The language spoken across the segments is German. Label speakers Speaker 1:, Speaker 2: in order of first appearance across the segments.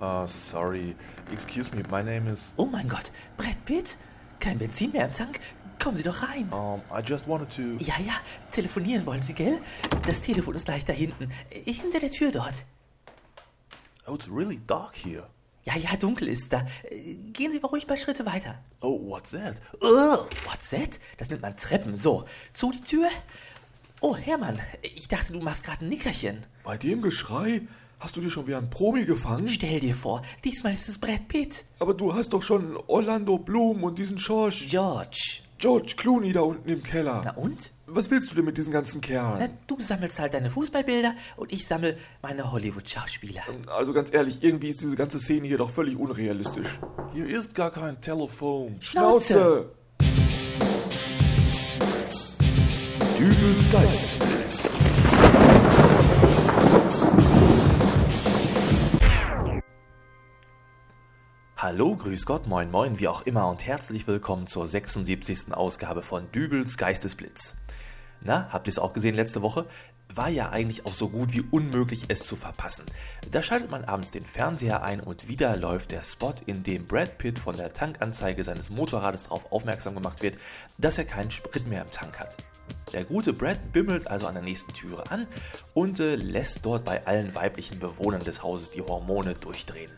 Speaker 1: Uh, sorry. Excuse me, my name is.
Speaker 2: Oh mein Gott, Brad Pitt? Kein Benzin mehr im Tank? Kommen Sie doch rein.
Speaker 1: Um, I just wanted to.
Speaker 2: Ja, ja, telefonieren wollen Sie, gell? Das Telefon ist gleich da hinten. Hinter der Tür dort.
Speaker 1: Oh, it's really dark here.
Speaker 2: Ja, ja, dunkel ist da. Gehen Sie mal ruhig ein paar Schritte weiter.
Speaker 1: Oh, what's that?
Speaker 2: Oh, what's that? Das nennt man Treppen. So, zu die Tür. Oh, Hermann, ich dachte, du machst gerade ein Nickerchen.
Speaker 1: Bei dem Geschrei hast du dir schon wieder einen Promi gefangen?
Speaker 2: Stell dir vor, diesmal ist es Brad Pitt.
Speaker 1: Aber du hast doch schon Orlando Bloom und diesen George.
Speaker 2: George.
Speaker 1: George Clooney da unten im Keller.
Speaker 2: Na und?
Speaker 1: Was willst du denn mit diesen ganzen
Speaker 2: Na,
Speaker 1: Kerlen?
Speaker 2: du sammelst halt deine Fußballbilder und ich sammel meine Hollywood-Schauspieler.
Speaker 1: Also ganz ehrlich, irgendwie ist diese ganze Szene hier doch völlig unrealistisch. Hier ist gar kein Telefon.
Speaker 2: Schnauze!
Speaker 1: Dübels Geistesblitz.
Speaker 3: Hallo, grüß Gott, moin moin, wie auch immer und herzlich willkommen zur 76. Ausgabe von Dübels Geistesblitz. Na, habt ihr es auch gesehen letzte Woche? War ja eigentlich auch so gut wie unmöglich, es zu verpassen. Da schaltet man abends den Fernseher ein und wieder läuft der Spot, in dem Brad Pitt von der Tankanzeige seines Motorrades darauf aufmerksam gemacht wird, dass er keinen Sprit mehr im Tank hat. Der gute Brad bimmelt also an der nächsten Türe an und äh, lässt dort bei allen weiblichen Bewohnern des Hauses die Hormone durchdrehen.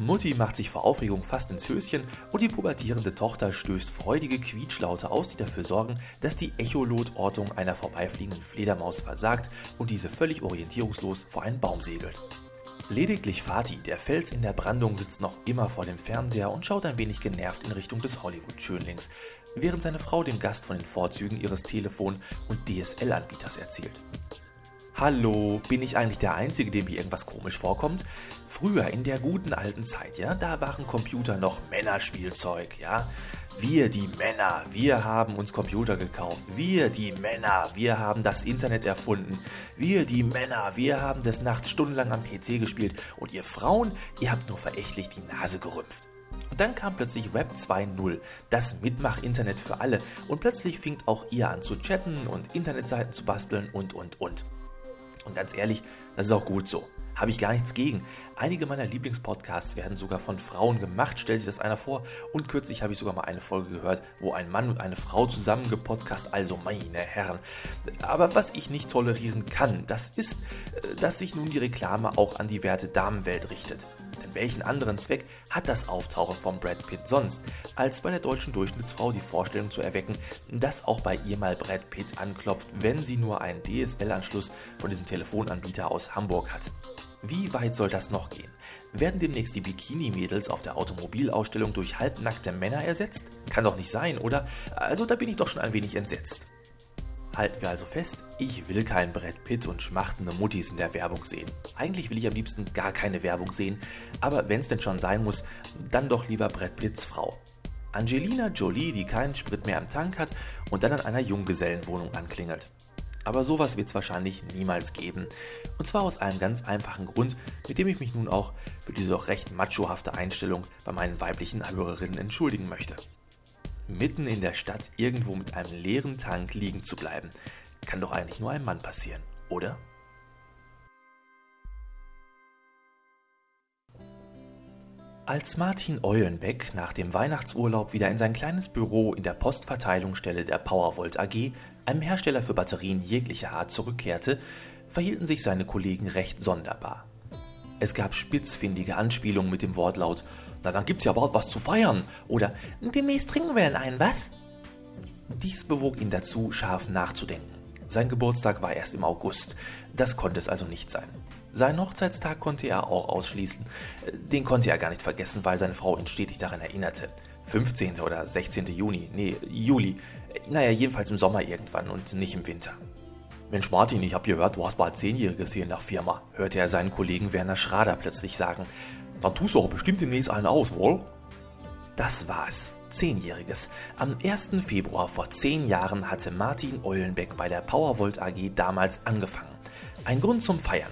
Speaker 3: Mutti macht sich vor Aufregung fast ins Höschen und die pubertierende Tochter stößt freudige Quietschlaute aus, die dafür sorgen, dass die Echolotortung einer vorbeifliegenden Fledermaus versagt und diese völlig orientierungslos vor einen Baum segelt. Lediglich Fatih, der Fels in der Brandung, sitzt noch immer vor dem Fernseher und schaut ein wenig genervt in Richtung des Hollywood-Schönlings, während seine Frau dem Gast von den Vorzügen ihres Telefon- und DSL-Anbieters erzählt. Hallo, bin ich eigentlich der Einzige, dem hier irgendwas komisch vorkommt? Früher, in der guten alten Zeit, ja, da waren Computer noch Männerspielzeug, ja. Wir, die Männer, wir haben uns Computer gekauft. Wir, die Männer, wir haben das Internet erfunden. Wir, die Männer, wir haben des Nachts stundenlang am PC gespielt. Und ihr Frauen, ihr habt nur verächtlich die Nase gerümpft. Und dann kam plötzlich Web 2.0, das Mitmach-Internet für alle. Und plötzlich fing auch ihr an zu chatten und Internetseiten zu basteln und, und, und. Und ganz ehrlich, das ist auch gut so. Habe ich gar nichts gegen. Einige meiner Lieblingspodcasts werden sogar von Frauen gemacht, stellt sich das einer vor. Und kürzlich habe ich sogar mal eine Folge gehört, wo ein Mann und eine Frau zusammen gepodcast, also meine Herren. Aber was ich nicht tolerieren kann, das ist, äh, dass sich nun die Reklame auch an die werte Damenwelt richtet. Welchen anderen Zweck hat das Auftauchen von Brad Pitt sonst, als bei der deutschen Durchschnittsfrau die Vorstellung zu erwecken, dass auch bei ihr mal Brad Pitt anklopft, wenn sie nur einen DSL-Anschluss von diesem Telefonanbieter aus Hamburg hat. Wie weit soll das noch gehen? Werden demnächst die Bikini-Mädels auf der Automobilausstellung durch halbnackte Männer ersetzt? Kann doch nicht sein, oder? Also da bin ich doch schon ein wenig entsetzt. Halten wir also fest, ich will keinen Brett Pitt und schmachtende Muttis in der Werbung sehen. Eigentlich will ich am liebsten gar keine Werbung sehen, aber wenn es denn schon sein muss, dann doch lieber Brett Pitts Frau. Angelina Jolie, die keinen Sprit mehr am Tank hat und dann an einer Junggesellenwohnung anklingelt. Aber sowas wird es wahrscheinlich niemals geben. Und zwar aus einem ganz einfachen Grund, mit dem ich mich nun auch für diese doch recht machohafte Einstellung bei meinen weiblichen Hörerinnen entschuldigen möchte. Mitten in der Stadt irgendwo mit einem leeren Tank liegen zu bleiben, kann doch eigentlich nur einem Mann passieren, oder? Als Martin Eulenbeck nach dem Weihnachtsurlaub wieder in sein kleines Büro in der Postverteilungsstelle der Powervolt AG, einem Hersteller für Batterien jeglicher Art, zurückkehrte, verhielten sich seine Kollegen recht sonderbar. Es gab spitzfindige Anspielungen mit dem Wortlaut Na, dann gibt's ja bald was zu feiern oder Demnächst trinken wir einen, was? Dies bewog ihn dazu, scharf nachzudenken. Sein Geburtstag war erst im August, das konnte es also nicht sein. Seinen Hochzeitstag konnte er auch ausschließen. Den konnte er gar nicht vergessen, weil seine Frau ihn stetig daran erinnerte. 15. oder 16. Juni, nee, Juli. Naja, jedenfalls im Sommer irgendwann und nicht im Winter. Mensch Martin, ich hab gehört, du hast bald Zehnjähriges hier in der Firma, hörte er seinen Kollegen Werner Schrader plötzlich sagen. Dann tust du auch bestimmt demnächst einen aus, wohl? Das war's. Zehnjähriges. Am 1. Februar vor zehn Jahren hatte Martin Eulenbeck bei der Powervolt AG damals angefangen. Ein Grund zum Feiern.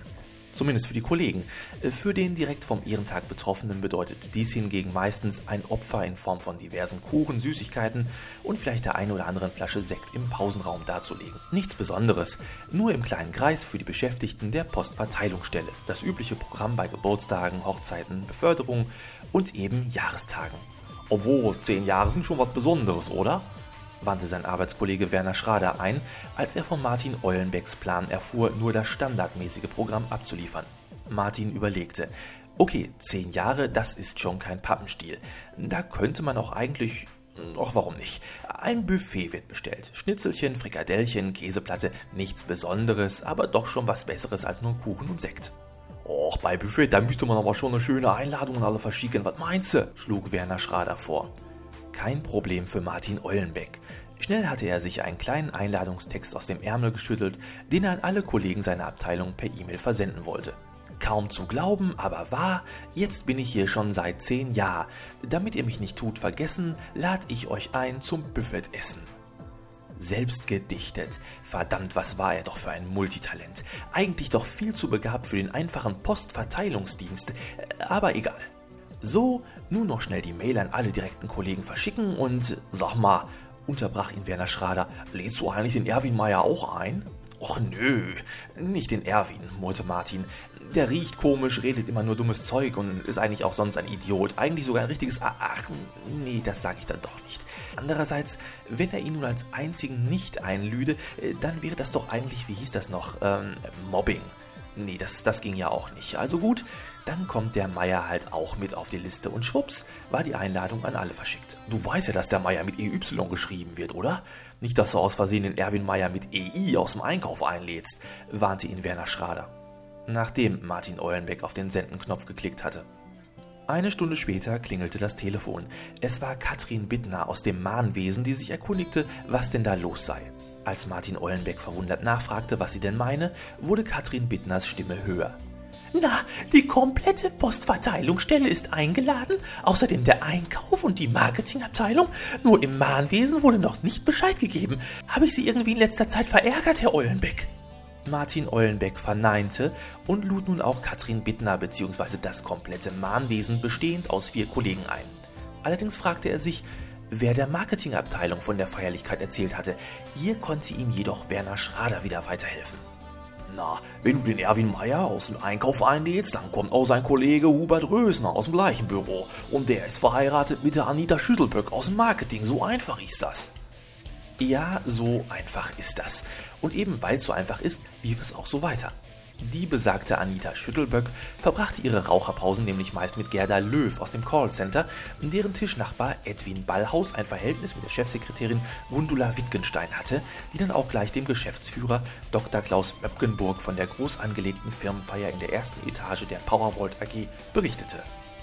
Speaker 3: Zumindest für die Kollegen. Für den direkt vom Ehrentag Betroffenen bedeutet dies hingegen meistens ein Opfer in Form von diversen Kuchen, Süßigkeiten und vielleicht der ein oder anderen Flasche Sekt im Pausenraum darzulegen. Nichts Besonderes, nur im kleinen Kreis für die Beschäftigten der Postverteilungsstelle. Das übliche Programm bei Geburtstagen, Hochzeiten, Beförderungen und eben Jahrestagen. Obwohl, zehn Jahre sind schon was Besonderes, oder? Wandte sein Arbeitskollege Werner Schrader ein, als er von Martin Eulenbecks Plan erfuhr, nur das standardmäßige Programm abzuliefern. Martin überlegte. Okay, zehn Jahre, das ist schon kein Pappenstiel. Da könnte man auch eigentlich Ach, warum nicht? Ein Buffet wird bestellt. Schnitzelchen, Frikadellchen, Käseplatte, nichts Besonderes, aber doch schon was Besseres als nur Kuchen und Sekt. Och, bei Buffet, da müsste man aber schon eine schöne Einladung an alle verschicken. Was meinst du? schlug Werner Schrader vor kein Problem für Martin Eulenbeck. Schnell hatte er sich einen kleinen Einladungstext aus dem Ärmel geschüttelt, den er an alle Kollegen seiner Abteilung per E-Mail versenden wollte. Kaum zu glauben, aber wahr, jetzt bin ich hier schon seit zehn Jahren. Damit ihr mich nicht tut vergessen, lad ich euch ein zum Buffetessen. Selbst gedichtet. Verdammt, was war er doch für ein Multitalent. Eigentlich doch viel zu begabt für den einfachen Postverteilungsdienst. Aber egal. So, nun noch schnell die Mail an alle direkten Kollegen verschicken und sag mal, unterbrach ihn Werner Schrader, lädst du eigentlich den Erwin Meier auch ein? Och nö, nicht den Erwin, murrte Martin. Der riecht komisch, redet immer nur dummes Zeug und ist eigentlich auch sonst ein Idiot. Eigentlich sogar ein richtiges Ach, nee, das sage ich dann doch nicht. Andererseits, wenn er ihn nun als einzigen nicht einlüde, äh, dann wäre das doch eigentlich, wie hieß das noch, ähm, Mobbing. Nee, das, das ging ja auch nicht. Also gut, dann kommt der Meier halt auch mit auf die Liste und schwupps war die Einladung an alle verschickt. Du weißt ja, dass der Meier mit EY geschrieben wird, oder? Nicht, dass du aus Versehen den Erwin Meier mit EI aus dem Einkauf einlädst, warnte ihn Werner Schrader. Nachdem Martin Eulenbeck auf den Sendenknopf geklickt hatte. Eine Stunde später klingelte das Telefon. Es war Katrin Bittner aus dem Mahnwesen, die sich erkundigte, was denn da los sei. Als Martin Eulenbeck verwundert nachfragte, was sie denn meine, wurde Katrin Bittners Stimme höher. Na, die komplette Postverteilungsstelle ist eingeladen, außerdem der Einkauf und die Marketingabteilung. Nur im Mahnwesen wurde noch nicht Bescheid gegeben. Habe ich Sie irgendwie in letzter Zeit verärgert, Herr Eulenbeck? Martin Eulenbeck verneinte und lud nun auch Katrin Bittner bzw. das komplette Mahnwesen bestehend aus vier Kollegen ein. Allerdings fragte er sich, wer der Marketingabteilung von der Feierlichkeit erzählt hatte. Hier konnte ihm jedoch Werner Schrader wieder weiterhelfen. Na, wenn du den Erwin Meyer aus dem Einkauf einlädst, dann kommt auch sein Kollege Hubert Rösner aus dem gleichen Büro. Und der ist verheiratet mit der Anita Schüttelböck aus dem Marketing. So einfach ist das. Ja, so einfach ist das. Und eben weil es so einfach ist, lief es auch so weiter. Die besagte Anita Schüttelböck verbrachte ihre Raucherpausen nämlich meist mit Gerda Löw aus dem Callcenter, deren Tischnachbar Edwin Ballhaus ein Verhältnis mit der Chefsekretärin Gundula Wittgenstein hatte, die dann auch gleich dem Geschäftsführer Dr. Klaus Möpkenburg von der groß angelegten Firmenfeier in der ersten Etage der Powervolt AG berichtete.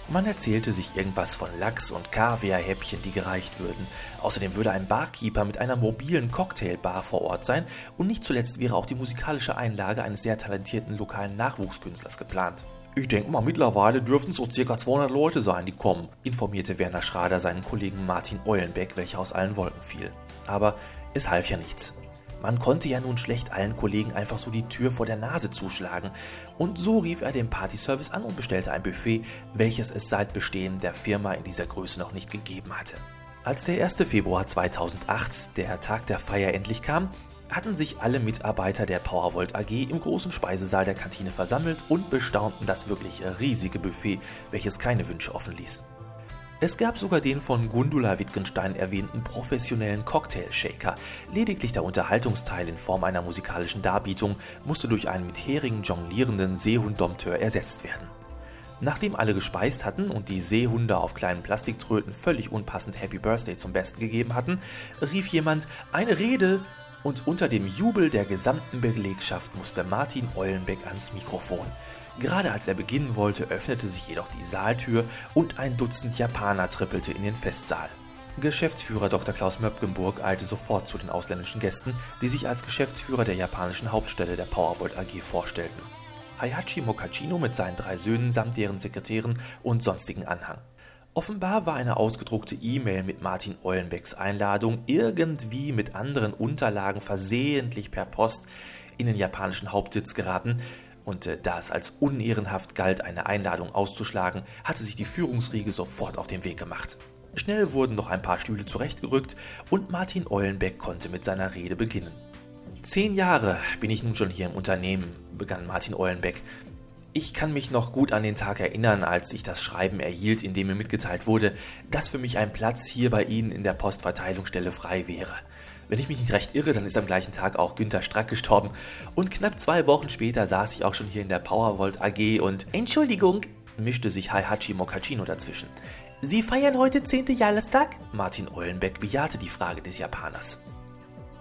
Speaker 3: Man erzählte sich irgendwas von Lachs- und Kaviarhäppchen, die gereicht würden. Außerdem würde ein Barkeeper mit einer mobilen Cocktailbar vor Ort sein und nicht zuletzt wäre auch die musikalische Einlage eines sehr talentierten lokalen Nachwuchskünstlers geplant. Ich denke mal, mittlerweile dürften es so circa 200 Leute sein, die kommen, informierte Werner Schrader seinen Kollegen Martin Eulenbeck, welcher aus allen Wolken fiel. Aber es half ja nichts. Man konnte ja nun schlecht allen Kollegen einfach so die Tür vor der Nase zuschlagen. Und so rief er den Partyservice an und bestellte ein Buffet, welches es seit Bestehen der Firma in dieser Größe noch nicht gegeben hatte. Als der 1. Februar 2008, der Tag der Feier, endlich kam, hatten sich alle Mitarbeiter der Powervolt AG im großen Speisesaal der Kantine versammelt und bestaunten das wirklich riesige Buffet, welches keine Wünsche offen ließ. Es gab sogar den von Gundula Wittgenstein erwähnten professionellen Cocktail-Shaker. Lediglich der Unterhaltungsteil in Form einer musikalischen Darbietung musste durch einen mit Heringen jonglierenden Seehunddompteur ersetzt werden. Nachdem alle gespeist hatten und die Seehunde auf kleinen Plastiktröten völlig unpassend Happy Birthday zum Besten gegeben hatten, rief jemand eine Rede und unter dem Jubel der gesamten Belegschaft musste Martin Eulenbeck ans Mikrofon. Gerade als er beginnen wollte, öffnete sich jedoch die Saaltür und ein Dutzend Japaner trippelte in den Festsaal. Geschäftsführer Dr. Klaus Möpkenburg eilte sofort zu den ausländischen Gästen, die sich als Geschäftsführer der japanischen Hauptstelle der Powervolt AG vorstellten. Hayachi Mokachino mit seinen drei Söhnen samt deren Sekretären und sonstigen Anhang. Offenbar war eine ausgedruckte E-Mail mit Martin Eulenbecks Einladung irgendwie mit anderen Unterlagen versehentlich per Post in den japanischen Hauptsitz geraten Und äh, da es als unehrenhaft galt, eine Einladung auszuschlagen, hatte sich die Führungsriege sofort auf den Weg gemacht. Schnell wurden noch ein paar Stühle zurechtgerückt und Martin Eulenbeck konnte mit seiner Rede beginnen. Zehn Jahre bin ich nun schon hier im Unternehmen, begann Martin Eulenbeck. Ich kann mich noch gut an den Tag erinnern, als ich das Schreiben erhielt, in dem mir mitgeteilt wurde, dass für mich ein Platz hier bei Ihnen in der Postverteilungsstelle frei wäre. Wenn ich mich nicht recht irre, dann ist am gleichen Tag auch Günter Strack gestorben. Und knapp zwei Wochen später saß ich auch schon hier in der Powervolt AG und Entschuldigung, mischte sich Heihachi Mochaccino dazwischen. Sie feiern heute 10. Jahrestag? Martin Eulenbeck bejahte die Frage des Japaners.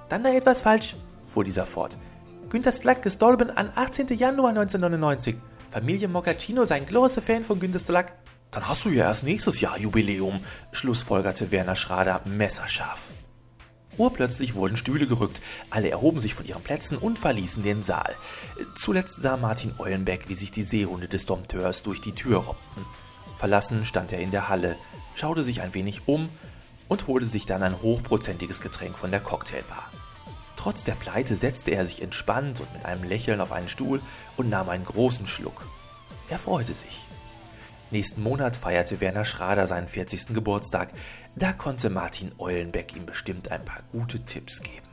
Speaker 3: Dann da etwas falsch, fuhr dieser fort. Günter Strack gestorben an 18. Januar 1999. Familie Mochaccino sei ein großer Fan von Günter Strack. Dann hast du ja erst nächstes Jahr Jubiläum, schlussfolgerte Werner Schrader messerscharf. Urplötzlich wurden Stühle gerückt, alle erhoben sich von ihren Plätzen und verließen den Saal. Zuletzt sah Martin Eulenbeck, wie sich die Seehunde des Dompteurs durch die Tür robbten. Verlassen stand er in der Halle, schaute sich ein wenig um und holte sich dann ein hochprozentiges Getränk von der Cocktailbar. Trotz der Pleite setzte er sich entspannt und mit einem Lächeln auf einen Stuhl und nahm einen großen Schluck. Er freute sich. Nächsten Monat feierte Werner Schrader seinen 40. Geburtstag. Da konnte Martin Eulenbeck ihm bestimmt ein paar gute Tipps geben.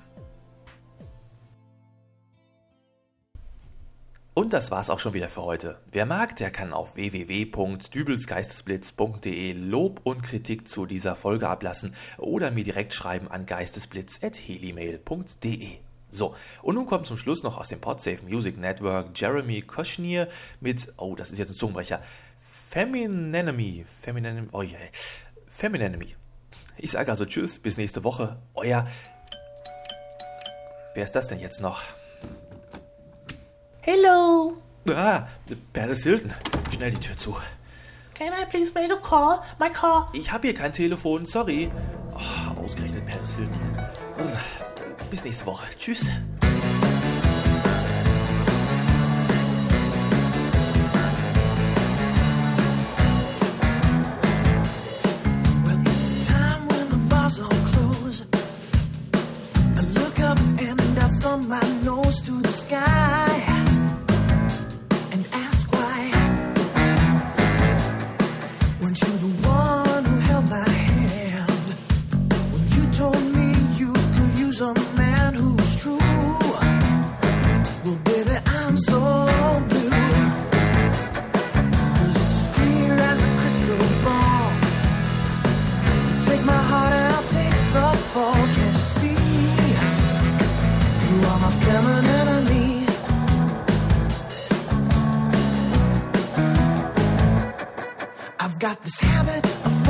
Speaker 3: Und das war's auch schon wieder für heute. Wer mag, der kann auf www.dübelsgeistesblitz.de Lob und Kritik zu dieser Folge ablassen oder mir direkt schreiben an geistesblitz.helimail.de. So, und nun kommt zum Schluss noch aus dem Podsafe Music Network Jeremy Kushner mit, oh, das ist jetzt ein Zungenbrecher, Feminenemy. Feminenemy. Oh je. Feminenemy. Ich sage also Tschüss, bis nächste Woche. Euer. Wer ist das denn jetzt noch?
Speaker 2: Hello.
Speaker 3: Ah, Paris Hilton. Schnell die Tür zu.
Speaker 2: Can I please make a call? My call.
Speaker 3: Ich habe hier kein Telefon, sorry. Oh, ausgerechnet Paris Hilton. Bis nächste Woche. Tschüss.
Speaker 4: Got this habit of